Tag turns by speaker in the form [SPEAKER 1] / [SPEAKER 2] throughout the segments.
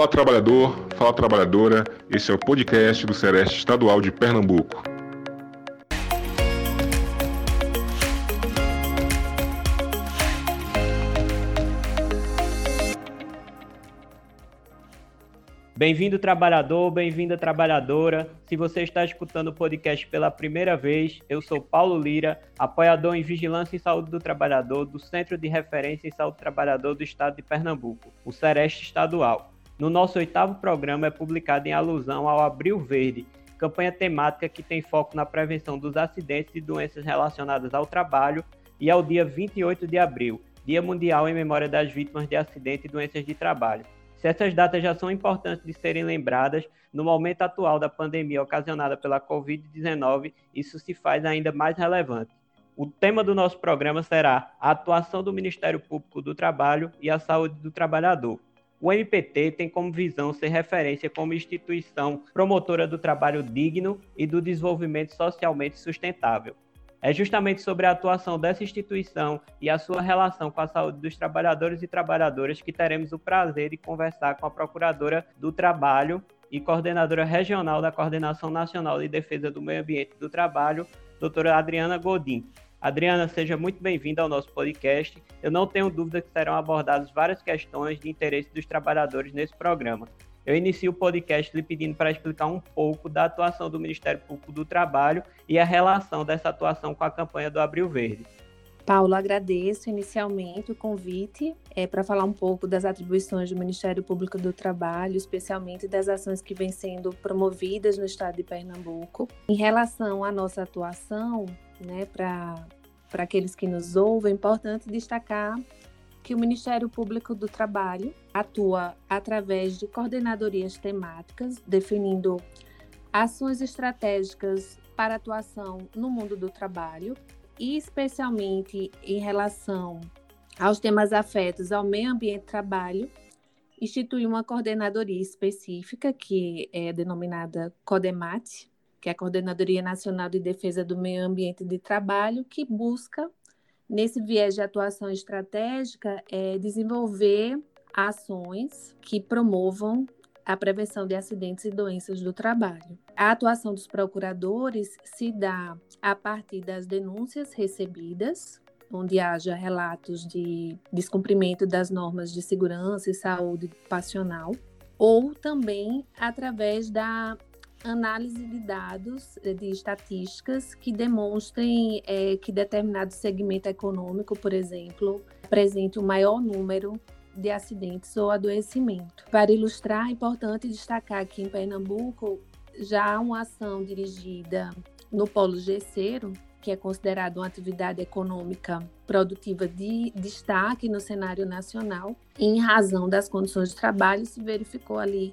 [SPEAKER 1] Fala trabalhador, fala trabalhadora, esse é o podcast do Sereste Estadual de Pernambuco.
[SPEAKER 2] Bem-vindo, trabalhador, bem-vinda, trabalhadora. Se você está escutando o podcast pela primeira vez, eu sou Paulo Lira, apoiador em Vigilância em Saúde do Trabalhador do Centro de Referência em Saúde do Trabalhador do Estado de Pernambuco, o Sereste Estadual. No nosso oitavo programa é publicado em alusão ao Abril Verde, campanha temática que tem foco na prevenção dos acidentes e doenças relacionadas ao trabalho, e ao dia 28 de abril, Dia Mundial em Memória das Vítimas de Acidentes e Doenças de Trabalho. Se essas datas já são importantes de serem lembradas, no momento atual da pandemia ocasionada pela Covid-19, isso se faz ainda mais relevante. O tema do nosso programa será a atuação do Ministério Público do Trabalho e a saúde do trabalhador. O MPT tem como visão ser referência como instituição promotora do trabalho digno e do desenvolvimento socialmente sustentável. É justamente sobre a atuação dessa instituição e a sua relação com a saúde dos trabalhadores e trabalhadoras que teremos o prazer de conversar com a Procuradora do Trabalho e coordenadora regional da Coordenação Nacional de Defesa do Meio Ambiente e do Trabalho, doutora Adriana Godin. Adriana, seja muito bem-vinda ao nosso podcast. Eu não tenho dúvida que serão abordadas várias questões de interesse dos trabalhadores nesse programa. Eu inicio o podcast lhe pedindo para explicar um pouco da atuação do Ministério Público do Trabalho e a relação dessa atuação com a campanha do Abril Verde.
[SPEAKER 3] Paulo, agradeço inicialmente o convite é, para falar um pouco das atribuições do Ministério Público do Trabalho, especialmente das ações que vêm sendo promovidas no estado de Pernambuco. Em relação à nossa atuação, né, para aqueles que nos ouvem, é importante destacar que o Ministério Público do Trabalho atua através de coordenadorias temáticas, definindo ações estratégicas para atuação no mundo do trabalho, e especialmente em relação aos temas afetos ao meio ambiente trabalho, institui uma coordenadoria específica, que é denominada CODEMAT, que é a Coordenadoria Nacional de Defesa do Meio Ambiente de Trabalho, que busca nesse viés de atuação estratégica, é desenvolver ações que promovam a prevenção de acidentes e doenças do trabalho. A atuação dos procuradores se dá a partir das denúncias recebidas, onde haja relatos de descumprimento das normas de segurança e saúde ocupacional, ou também através da análise de dados, eh, de estatísticas que demonstrem é, que determinado segmento econômico, por exemplo, apresente o um maior número de acidentes ou adoecimento. Para ilustrar, é importante destacar que em Pernambuco já há uma ação dirigida no polo gesseiro, que é considerado uma atividade econômica produtiva de destaque no cenário nacional, em razão das condições de trabalho se verificou ali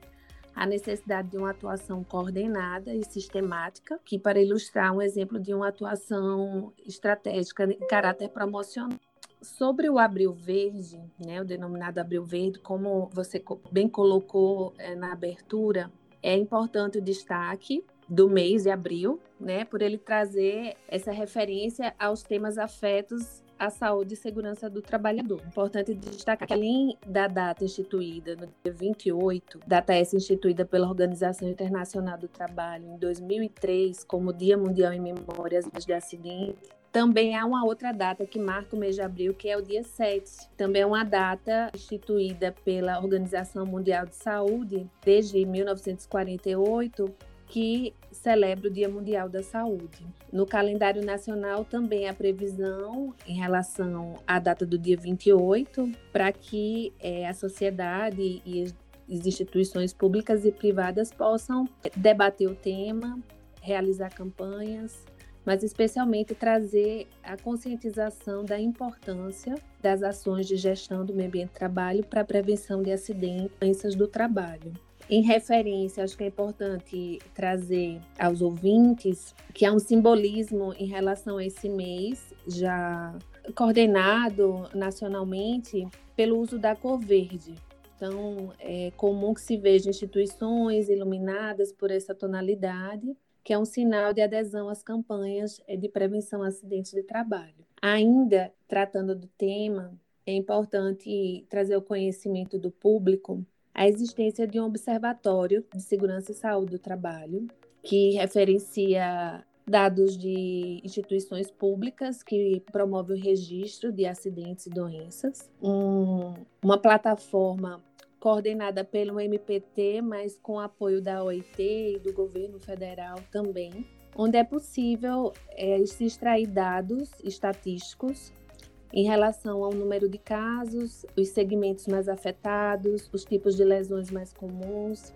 [SPEAKER 3] a necessidade de uma atuação coordenada e sistemática, que para ilustrar um exemplo de uma atuação estratégica em caráter promocional. Sobre o Abril Verde, né, o denominado Abril Verde, como você bem colocou é, na abertura, é importante o destaque do mês de abril, né, por ele trazer essa referência aos temas afetos a saúde e segurança do trabalhador. Importante destacar que, além da data instituída no dia 28, data essa instituída pela Organização Internacional do Trabalho em 2003 como Dia Mundial em Memórias de Acidente, também há uma outra data que marca o mês de abril, que é o dia 7. Também é uma data instituída pela Organização Mundial de Saúde desde 1948 que celebra o Dia Mundial da Saúde. No calendário nacional também há previsão em relação à data do dia 28 para que é, a sociedade e as instituições públicas e privadas possam debater o tema, realizar campanhas, mas especialmente trazer a conscientização da importância das ações de gestão do meio ambiente de trabalho para a prevenção de acidentes e doenças do trabalho. Em referência, acho que é importante trazer aos ouvintes que há um simbolismo em relação a esse mês, já coordenado nacionalmente pelo uso da cor verde. Então, é comum que se veja instituições iluminadas por essa tonalidade, que é um sinal de adesão às campanhas de prevenção a acidentes de trabalho. Ainda tratando do tema, é importante trazer o conhecimento do público a existência de um observatório de segurança e saúde do trabalho, que referencia dados de instituições públicas que promovem o registro de acidentes e doenças, um, uma plataforma coordenada pelo MPT, mas com apoio da OIT e do governo federal também, onde é possível é, se extrair dados estatísticos em relação ao número de casos, os segmentos mais afetados, os tipos de lesões mais comuns.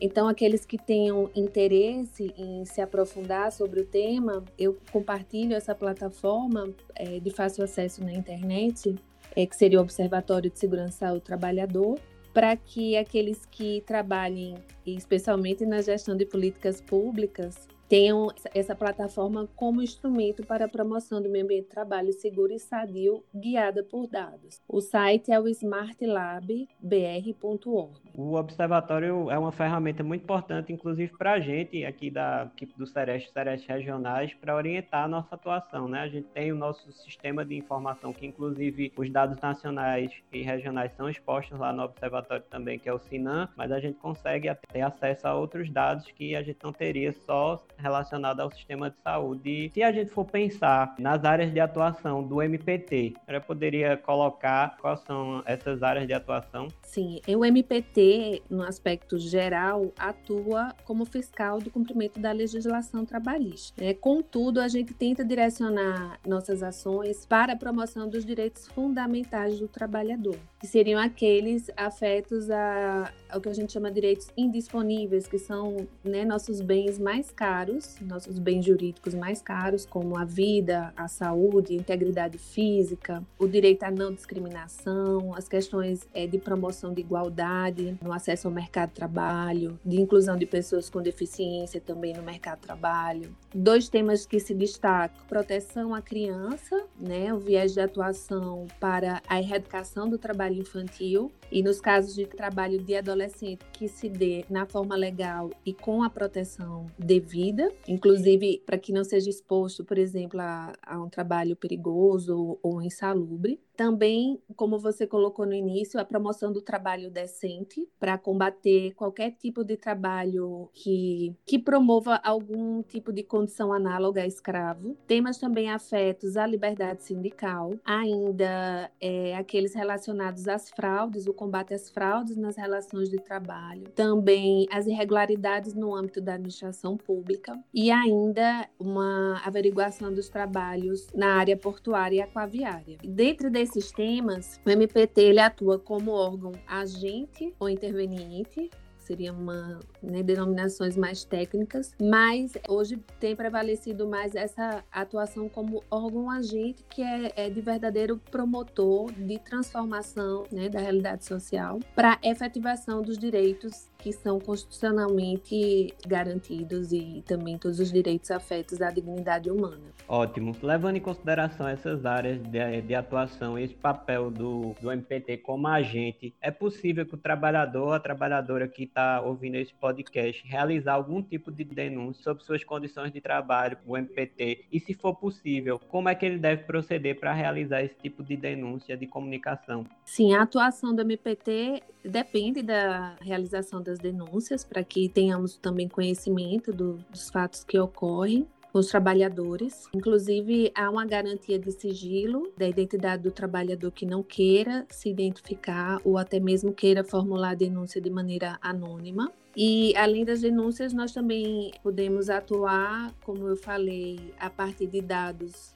[SPEAKER 3] Então, aqueles que tenham interesse em se aprofundar sobre o tema, eu compartilho essa plataforma é, de fácil acesso na internet, é, que seria o Observatório de Segurança ao Trabalhador, para que aqueles que trabalhem, especialmente na gestão de políticas públicas, tenham essa plataforma como instrumento para a promoção do meio ambiente de trabalho seguro e sadio, guiada por dados. O site é o smartlab.br.org.
[SPEAKER 2] O observatório é uma ferramenta muito importante, inclusive para a gente aqui da equipe do Sereste, Sereste Regionais, para orientar a nossa atuação. Né? A gente tem o nosso sistema de informação, que inclusive os dados nacionais e regionais são expostos lá no observatório também, que é o SINAM, mas a gente consegue ter acesso a outros dados que a gente não teria só relacionada ao sistema de saúde. E se a gente for pensar nas áreas de atuação do MPT, eu poderia colocar quais são essas áreas de atuação?
[SPEAKER 3] Sim, o MPT, no aspecto geral, atua como fiscal do cumprimento da legislação trabalhista. É, contudo, a gente tenta direcionar nossas ações para a promoção dos direitos fundamentais do trabalhador, que seriam aqueles afetos a, ao que a gente chama de direitos indisponíveis, que são né, nossos bens mais caros caros, nossos bens jurídicos mais caros, como a vida, a saúde, a integridade física, o direito à não discriminação, as questões é, de promoção de igualdade no acesso ao mercado de trabalho, de inclusão de pessoas com deficiência também no mercado de trabalho. Dois temas que se destacam: proteção à criança, né, o viés de atuação para a erradicação do trabalho infantil e nos casos de trabalho de adolescente que se dê na forma legal e com a proteção devida vida, inclusive para que não seja exposto, por exemplo, a, a um trabalho perigoso ou insalubre. Também, como você colocou no início, a promoção do trabalho decente para combater qualquer tipo de trabalho que, que promova algum tipo de condição análoga a escravo. Temas também afetos à liberdade sindical, ainda é, aqueles relacionados às fraudes, o combate às fraudes nas relações de trabalho, também as irregularidades no âmbito da administração pública e ainda uma averiguação dos trabalhos na área portuária e aquaviária. Dentro desses sistemas, o MPT ele atua como órgão agente ou interveniente seriam uma, né, denominações mais técnicas, mas hoje tem prevalecido mais essa atuação como órgão agente, que é, é de verdadeiro promotor de transformação né, da realidade social para efetivação dos direitos que são constitucionalmente garantidos e também todos os direitos afetos à dignidade humana.
[SPEAKER 2] Ótimo. Levando em consideração essas áreas de, de atuação e esse papel do, do MPT como agente, é possível que o trabalhador, a trabalhadora que está ouvindo esse podcast, realizar algum tipo de denúncia sobre suas condições de trabalho, o MPT, e se for possível, como é que ele deve proceder para realizar esse tipo de denúncia de comunicação?
[SPEAKER 3] Sim, a atuação do MPT depende da realização das denúncias, para que tenhamos também conhecimento do, dos fatos que ocorrem os trabalhadores. Inclusive, há uma garantia de sigilo da identidade do trabalhador que não queira se identificar ou até mesmo queira formular a denúncia de maneira anônima. E além das denúncias, nós também podemos atuar, como eu falei, a partir de dados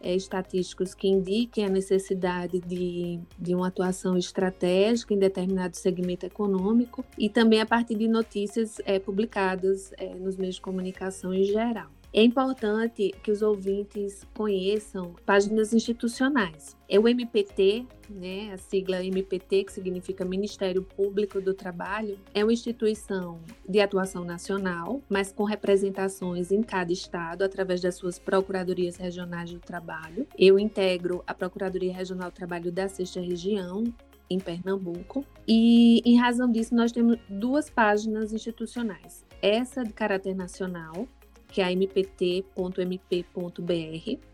[SPEAKER 3] é, estatísticos que indiquem a necessidade de, de uma atuação estratégica em determinado segmento econômico e também a partir de notícias é, publicadas é, nos meios de comunicação em geral. É importante que os ouvintes conheçam páginas institucionais. É o MPT, né, a sigla MPT, que significa Ministério Público do Trabalho, é uma instituição de atuação nacional, mas com representações em cada estado através das suas procuradorias regionais do trabalho. Eu integro a Procuradoria Regional do Trabalho da Sexta Região, em Pernambuco. E, em razão disso, nós temos duas páginas institucionais. Essa de caráter nacional, que é a mpt.mp.br.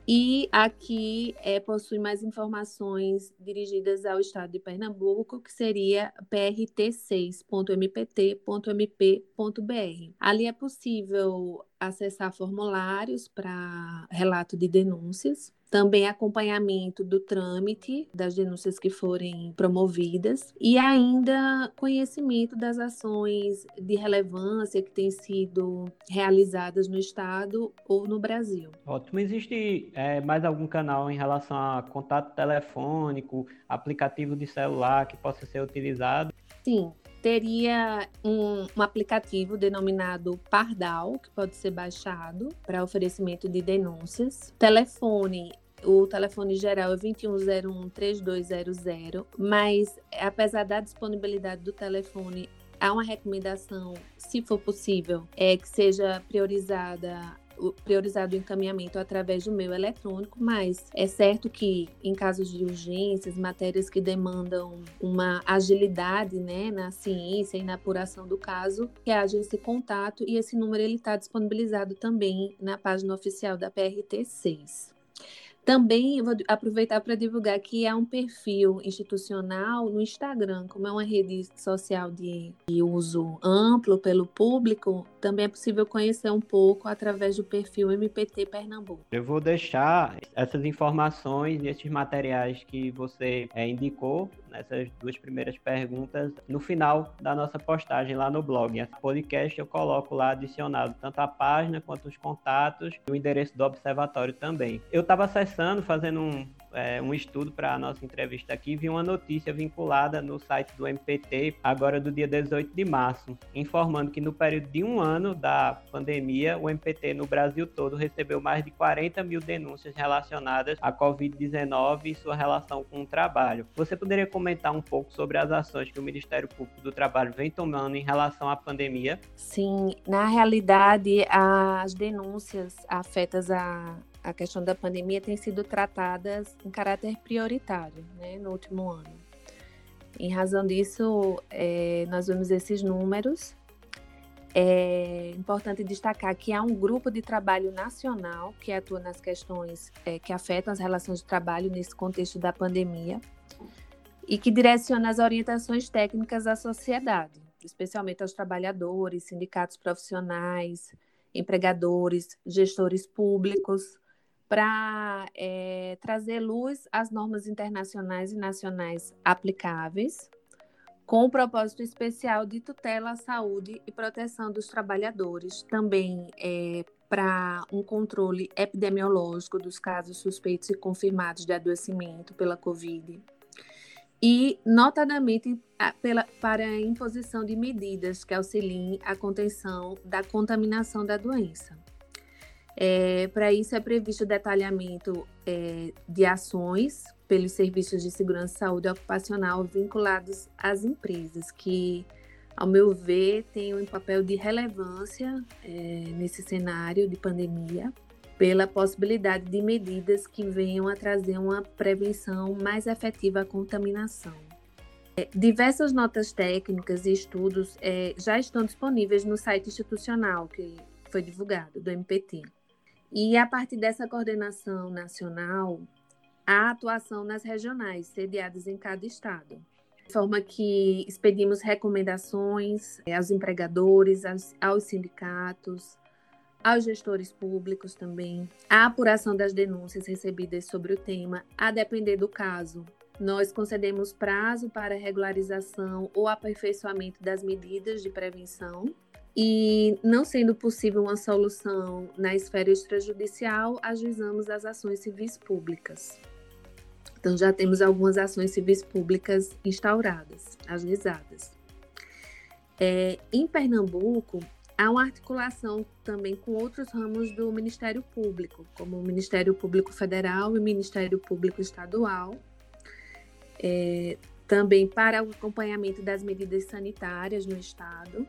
[SPEAKER 3] E aqui é, possui mais informações dirigidas ao estado de Pernambuco, que seria prt6.mpt.mp.br. Ali é possível acessar formulários para relato de denúncias, também acompanhamento do trâmite das denúncias que forem promovidas e ainda conhecimento das ações de relevância que têm sido realizadas no estado ou no Brasil.
[SPEAKER 2] Ótimo. Existe é, mais algum canal em relação a contato telefônico, aplicativo de celular que possa ser utilizado?
[SPEAKER 3] Sim, teria um, um, aplicativo denominado Pardal, que pode ser baixado para oferecimento de denúncias. Telefone o telefone geral é 2101-3200, mas apesar da disponibilidade do telefone, há uma recomendação, se for possível, é que seja priorizada priorizado o encaminhamento através do meio eletrônico, mas é certo que em casos de urgências, matérias que demandam uma agilidade né, na ciência e na apuração do caso, que haja esse contato e esse número ele está disponibilizado também na página oficial da PRT 6. Também vou aproveitar para divulgar que há um perfil institucional no Instagram, como é uma rede social de, de, uso amplo pelo público, também é possível conhecer um pouco através do perfil MPT Pernambuco.
[SPEAKER 2] Eu vou deixar essas informações e esses materiais que você é, indicou essas duas primeiras perguntas no final da nossa postagem lá no blog. Esse podcast eu coloco lá adicionado tanto a página quanto os contatos e o endereço do observatório também. Eu estava acessando, fazendo um, é, um estudo para a nossa entrevista aqui, vi uma notícia vinculada no site do MPT, agora do dia 18 de março, informando que no período de um ano da pandemia, o MPT no Brasil todo recebeu mais de 40 mil denúncias relacionadas à Covid-19 e sua relação com o trabalho. Você poderia comentar um pouco sobre as ações que o Ministério Público do Trabalho vem tomando em relação à pandemia?
[SPEAKER 3] Sim, na realidade, as denúncias afetas a a questão da pandemia tem sido tratadas em caráter prioritário né, no último ano. Em razão disso, é, nós vemos esses números. É importante destacar que há um grupo de trabalho nacional que atua nas questões é, que afetam as relações de trabalho nesse contexto da pandemia e que direciona as orientações técnicas à sociedade, especialmente aos trabalhadores, sindicatos profissionais, empregadores, gestores públicos, para é, trazer luz às normas internacionais e nacionais aplicáveis, com o propósito especial de tutela à saúde e proteção dos trabalhadores, também é, para um controle epidemiológico dos casos suspeitos e confirmados de adoecimento pela Covid, e, notadamente, pela, para a imposição de medidas que auxiliem a contenção da contaminação da doença. É, Para isso é previsto o detalhamento é, de ações pelos serviços de segurança e saúde ocupacional vinculados às empresas, que, ao meu ver, têm um papel de relevância é, nesse cenário de pandemia, pela possibilidade de medidas que venham a trazer uma prevenção mais efetiva à contaminação. É, diversas notas técnicas e estudos é, já estão disponíveis no site institucional que foi divulgado, do MPT. E a partir dessa coordenação nacional, a atuação nas regionais, sediadas em cada estado. De forma que expedimos recomendações eh, aos empregadores, aos, aos sindicatos, aos gestores públicos também, a apuração das denúncias recebidas sobre o tema, a depender do caso. Nós concedemos prazo para regularização ou aperfeiçoamento das medidas de prevenção e, não sendo possível uma solução na esfera extrajudicial, ajuizamos as ações civis públicas. Então, já temos algumas ações civis públicas instauradas, ajuizadas. É, em Pernambuco, há uma articulação também com outros ramos do Ministério Público, como o Ministério Público Federal e o Ministério Público Estadual, é, também para o acompanhamento das medidas sanitárias no Estado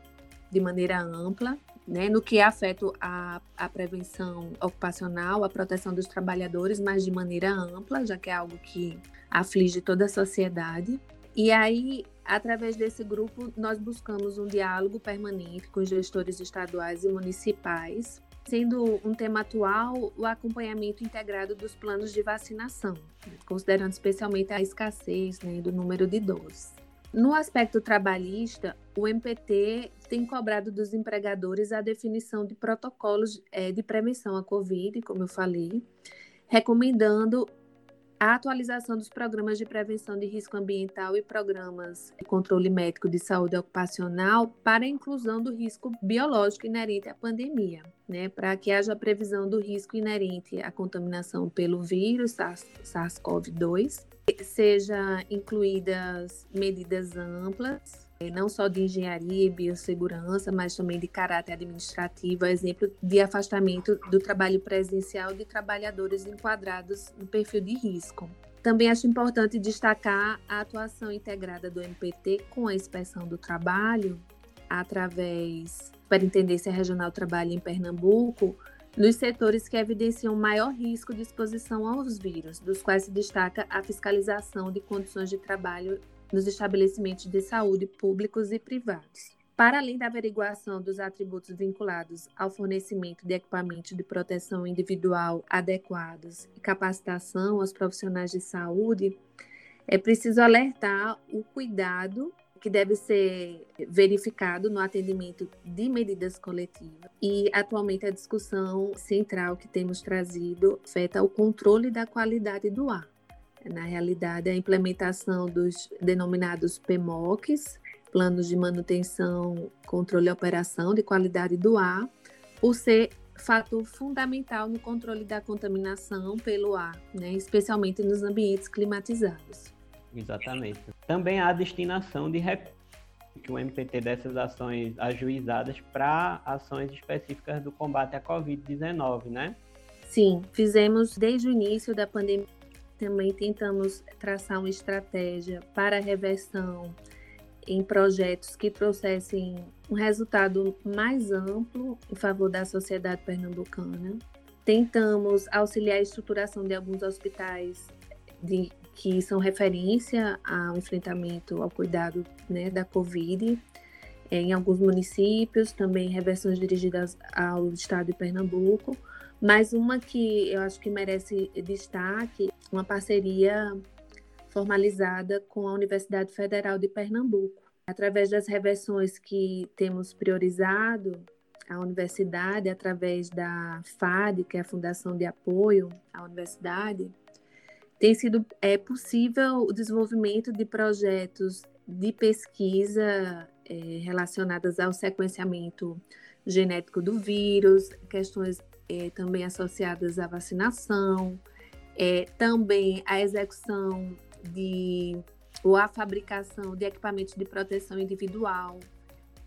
[SPEAKER 3] de maneira ampla, né, no que afeta a, a prevenção ocupacional, a proteção dos trabalhadores, mas de maneira ampla, já que é algo que aflige toda a sociedade. E aí, através desse grupo, nós buscamos um diálogo permanente com os gestores estaduais e municipais sendo um tema atual o acompanhamento integrado dos planos de vacinação, considerando especialmente a escassez né, do número de doses. No aspecto trabalhista, o MPT tem cobrado dos empregadores a definição de protocolos é, de prevenção à Covid, como eu falei, recomendando a atualização dos programas de prevenção de risco ambiental e programas de controle médico de saúde ocupacional para a inclusão do risco biológico inerente à pandemia, né, para que haja previsão do risco inerente à contaminação pelo vírus SARS-CoV-2 seja incluídas medidas amplas, eh, não só de engenharia e biossegurança, mas também de caráter administrativo, exemplo de afastamento do trabalho presencial de trabalhadores enquadrados no perfil de risco. Também acho importante destacar a atuação integrada do MPT com a inspeção do trabalho, através da Superintendência Regional do Trabalho em Pernambuco, nos setores que evidenciam maior risco de exposição aos vírus, dos quais se destaca a fiscalização de condições de trabalho nos estabelecimentos de saúde públicos e privados. Para além da averiguação dos atributos vinculados ao fornecimento de equipamentos de proteção individual adequados e capacitação aos profissionais de saúde, é preciso alertar o cuidado que deve ser verificado no atendimento de medidas coletivas. E atualmente a discussão central que temos trazido afeta o controle da qualidade do ar. Na realidade, a implementação dos denominados PMOCs, Planos de Manutenção, Controle e Operação de Qualidade do Ar, por ser fator fundamental no controle da contaminação pelo ar, né, especialmente nos ambientes climatizados.
[SPEAKER 2] Exatamente. Também há a destinação de recursos que o MPT dessas ações ajuizadas para ações específicas do combate à Covid-19, né?
[SPEAKER 3] Sim, fizemos desde o início da pandemia. Também tentamos traçar uma estratégia para a reversão em projetos que trouxessem um resultado mais amplo em favor da sociedade pernambucana. Tentamos auxiliar a estruturação de alguns hospitais de que são referência ao enfrentamento, ao cuidado né, da Covid. É, em alguns municípios, também reversões dirigidas ao estado de Pernambuco, mas uma que eu acho que merece destaque, uma parceria formalizada com a Universidade Federal de Pernambuco. Através das reversões que temos priorizado, a universidade, através da FAD, que é a Fundação de Apoio à Universidade, tem sido é, possível o desenvolvimento de projetos de pesquisa é, relacionadas ao sequenciamento genético do vírus, questões é, também associadas à vacinação, é, também a execução de ou a fabricação de equipamentos de proteção individual,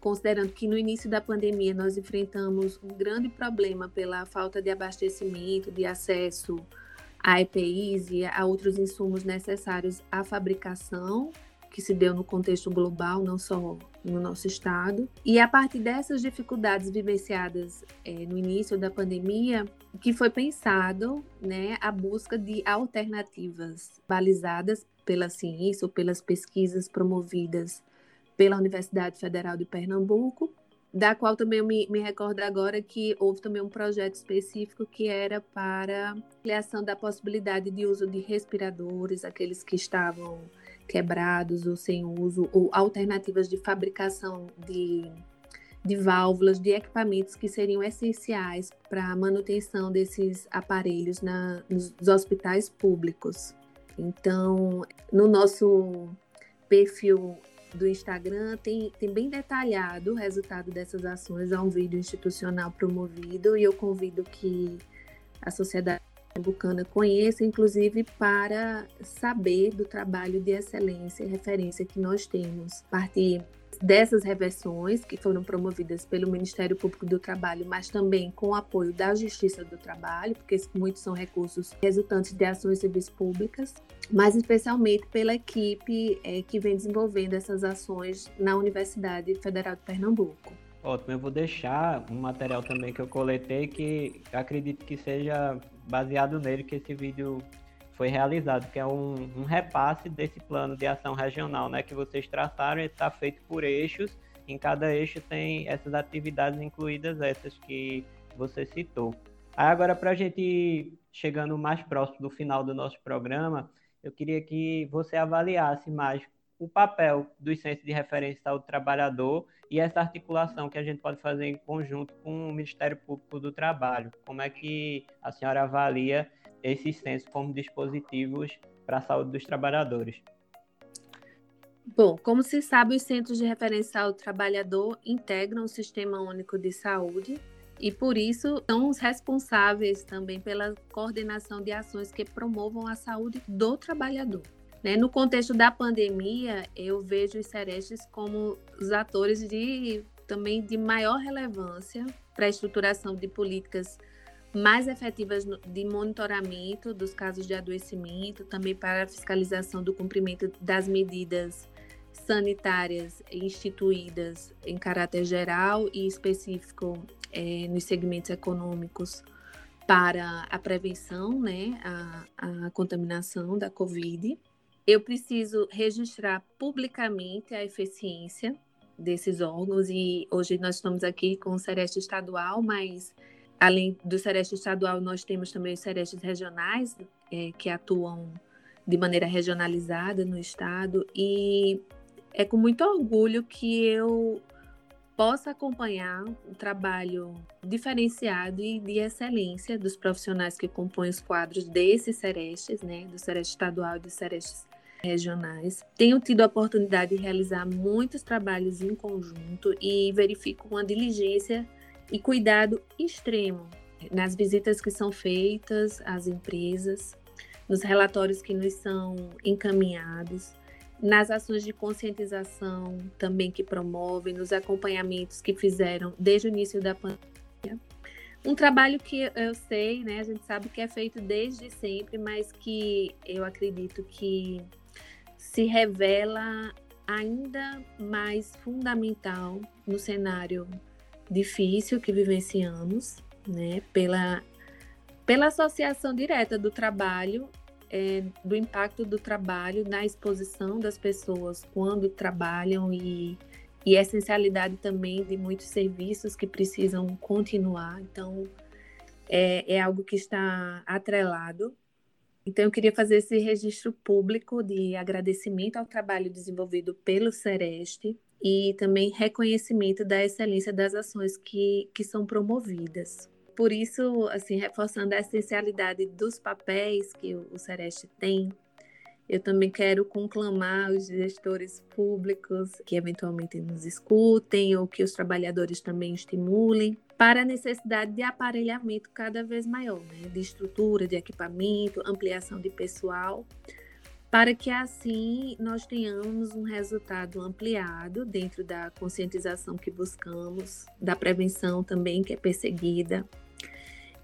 [SPEAKER 3] considerando que no início da pandemia nós enfrentamos um grande problema pela falta de abastecimento, de acesso a EPIs e a outros insumos necessários à fabricação, que se deu no contexto global, não só no nosso estado. E a partir dessas dificuldades vivenciadas é, no início da pandemia, que foi pensado né, a busca de alternativas balizadas pela ciência ou pelas pesquisas promovidas pela Universidade Federal de Pernambuco da qual também eu me, me recordo agora que houve também um projeto específico que era para criação da possibilidade de uso de respiradores, aqueles que estavam quebrados ou sem uso, ou alternativas de fabricação de, de válvulas, de equipamentos que seriam essenciais para a manutenção desses aparelhos na, nos hospitais públicos. Então, no nosso perfil do Instagram tem, tem bem detalhado o resultado dessas ações, há um vídeo institucional promovido e eu convido que a sociedade pernambucana conheça, inclusive para saber do trabalho de excelência e referência que nós temos. A partir dessas reversões que foram promovidas pelo Ministério Público do Trabalho, mas também com o apoio da Justiça do Trabalho, porque muitos são recursos resultantes de ações civis públicas, mas especialmente pela equipe é, que vem desenvolvendo essas ações na Universidade Federal de Pernambuco.
[SPEAKER 2] Ótimo, eu vou deixar um material também que eu coletei que acredito que seja baseado nele que esse vídeo foi realizado, que é um, um repasse desse plano de ação regional, né, que vocês traçaram, está feito por eixos, em cada eixo tem essas atividades incluídas, essas que você citou. Aí agora, para a gente ir chegando mais próximo do final do nosso programa, eu queria que você avaliasse mais o papel dos centros de referência ao trabalhador e essa articulação que a gente pode fazer em conjunto com o Ministério Público do Trabalho. Como é que a senhora avalia esses centros como dispositivos para a saúde dos trabalhadores?
[SPEAKER 3] Bom, como se sabe, os Centros de Referência ao Trabalhador integram o Sistema Único de Saúde e, por isso, são os responsáveis também pela coordenação de ações que promovam a saúde do trabalhador. Né? No contexto da pandemia, eu vejo os Serestes como os atores de também de maior relevância para a estruturação de políticas mais efetivas de monitoramento dos casos de adoecimento, também para a fiscalização do cumprimento das medidas sanitárias instituídas em caráter geral e específico é, nos segmentos econômicos para a prevenção, né, a, a contaminação da Covid. Eu preciso registrar publicamente a eficiência desses órgãos e hoje nós estamos aqui com o Sereste Estadual, mas além do Sereste Estadual, nós temos também os Serestes regionais é, que atuam de maneira regionalizada no estado e é com muito orgulho que eu possa acompanhar o trabalho diferenciado e de excelência dos profissionais que compõem os quadros desses serestes, né, do sereste estadual e dos serestes regionais. Tenho tido a oportunidade de realizar muitos trabalhos em conjunto e verifico uma diligência e cuidado extremo nas visitas que são feitas às empresas, nos relatórios que nos são encaminhados nas ações de conscientização também que promovem, nos acompanhamentos que fizeram desde o início da pandemia. Um trabalho que eu sei, né, a gente sabe que é feito desde sempre, mas que eu acredito que se revela ainda mais fundamental no cenário difícil que vivenciamos, né, pela, pela associação direta do trabalho é, do impacto do trabalho na exposição das pessoas quando trabalham e, e a essencialidade também de muitos serviços que precisam continuar. Então, é, é algo que está atrelado. Então, eu queria fazer esse registro público de agradecimento ao trabalho desenvolvido pelo Sereste e também reconhecimento da excelência das ações que, que são promovidas. Por isso, assim, reforçando a essencialidade dos papéis que o Sereste tem, eu também quero conclamar os gestores públicos que eventualmente nos escutem ou que os trabalhadores também estimulem para a necessidade de aparelhamento cada vez maior, né? de estrutura, de equipamento, ampliação de pessoal, para que assim nós tenhamos um resultado ampliado dentro da conscientização que buscamos, da prevenção também que é perseguida,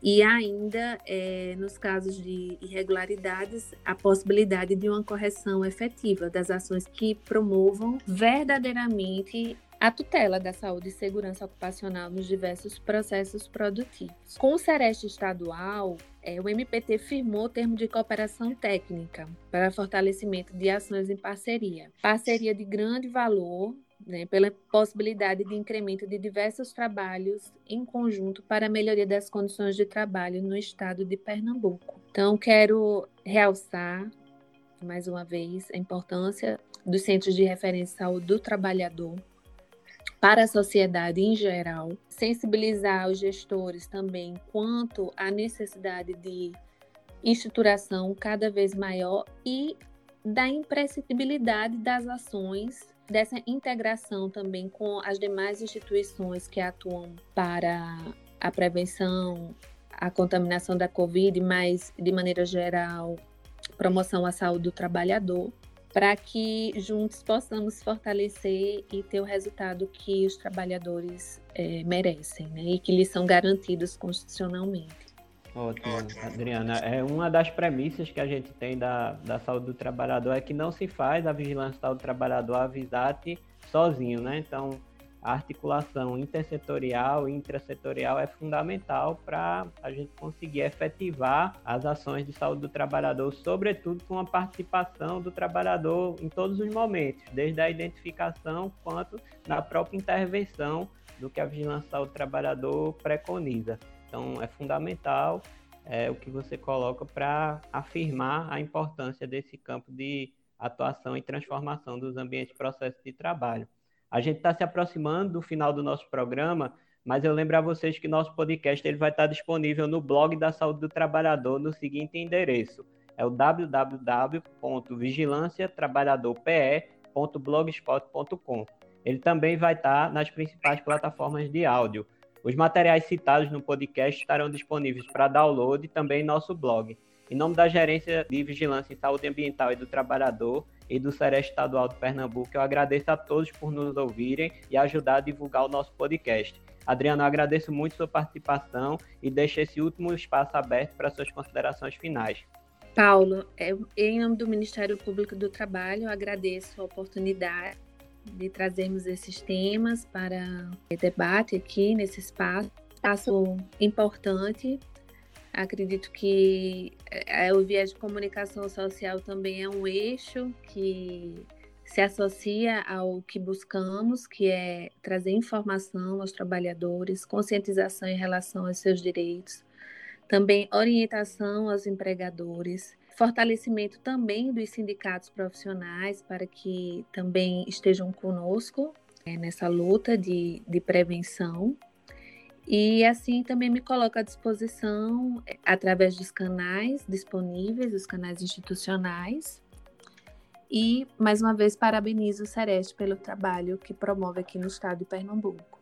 [SPEAKER 3] e ainda, é, nos casos de irregularidades, a possibilidade de uma correção efetiva das ações que promovam verdadeiramente a tutela da saúde e segurança ocupacional nos diversos processos produtivos. Com o Sereste Estadual, é, o MPT firmou termo de cooperação técnica para fortalecimento de ações em parceria. Parceria de grande valor né, pela possibilidade de incremento de diversos trabalhos em conjunto para a melhoria das condições de trabalho no estado de Pernambuco. Então, quero realçar mais uma vez a importância dos centros de referência do trabalhador para a sociedade em geral, sensibilizar os gestores também quanto à necessidade de estruturação cada vez maior e da imprescindibilidade das ações dessa integração também com as demais instituições que atuam para a prevenção, a contaminação da Covid, mas de maneira geral, promoção à saúde do trabalhador para que juntos possamos fortalecer e ter o resultado que os trabalhadores é, merecem né? e que lhes são garantidos constitucionalmente.
[SPEAKER 2] Ótimo, Adriana. É uma das premissas que a gente tem da, da saúde do trabalhador é que não se faz a vigilância da saúde do trabalhador, a VISAT, sozinho, né? Então, a articulação intersetorial e intrasetorial é fundamental para a gente conseguir efetivar as ações de saúde do trabalhador, sobretudo com a participação do trabalhador em todos os momentos, desde a identificação quanto na própria intervenção do que a vigilância do trabalhador preconiza. Então, é fundamental é, o que você coloca para afirmar a importância desse campo de atuação e transformação dos ambientes e processos de trabalho. A gente está se aproximando do final do nosso programa, mas eu lembro a vocês que nosso podcast ele vai estar disponível no blog da Saúde do Trabalhador no seguinte endereço: é o www.vigilanciatrabalhadorpe.blogspot.com. Ele também vai estar nas principais plataformas de áudio. Os materiais citados no podcast estarão disponíveis para download e também em nosso blog. Em nome da Gerência de Vigilância em Saúde Ambiental e do Trabalhador e do Sereste Estadual de Pernambuco, eu agradeço a todos por nos ouvirem e ajudar a divulgar o nosso podcast. Adriano, eu agradeço muito sua participação e deixo esse último espaço aberto para suas considerações finais.
[SPEAKER 3] Paulo, é, em nome do Ministério Público do Trabalho, agradeço a oportunidade de trazermos esses temas para debate aqui nesse espaço. Espaço importante Acredito que é, o viés de comunicação social também é um eixo que se associa ao que buscamos, que é trazer informação aos trabalhadores, conscientização em relação aos seus direitos, também orientação aos empregadores, fortalecimento também dos sindicatos profissionais para que também estejam conosco é, nessa luta de, de prevenção e assim também me coloco à disposição eh, através dos canais disponíveis, os canais institucionais. E mais uma vez parabenizo o Sereste pelo trabalho que promove aqui no estado de Pernambuco.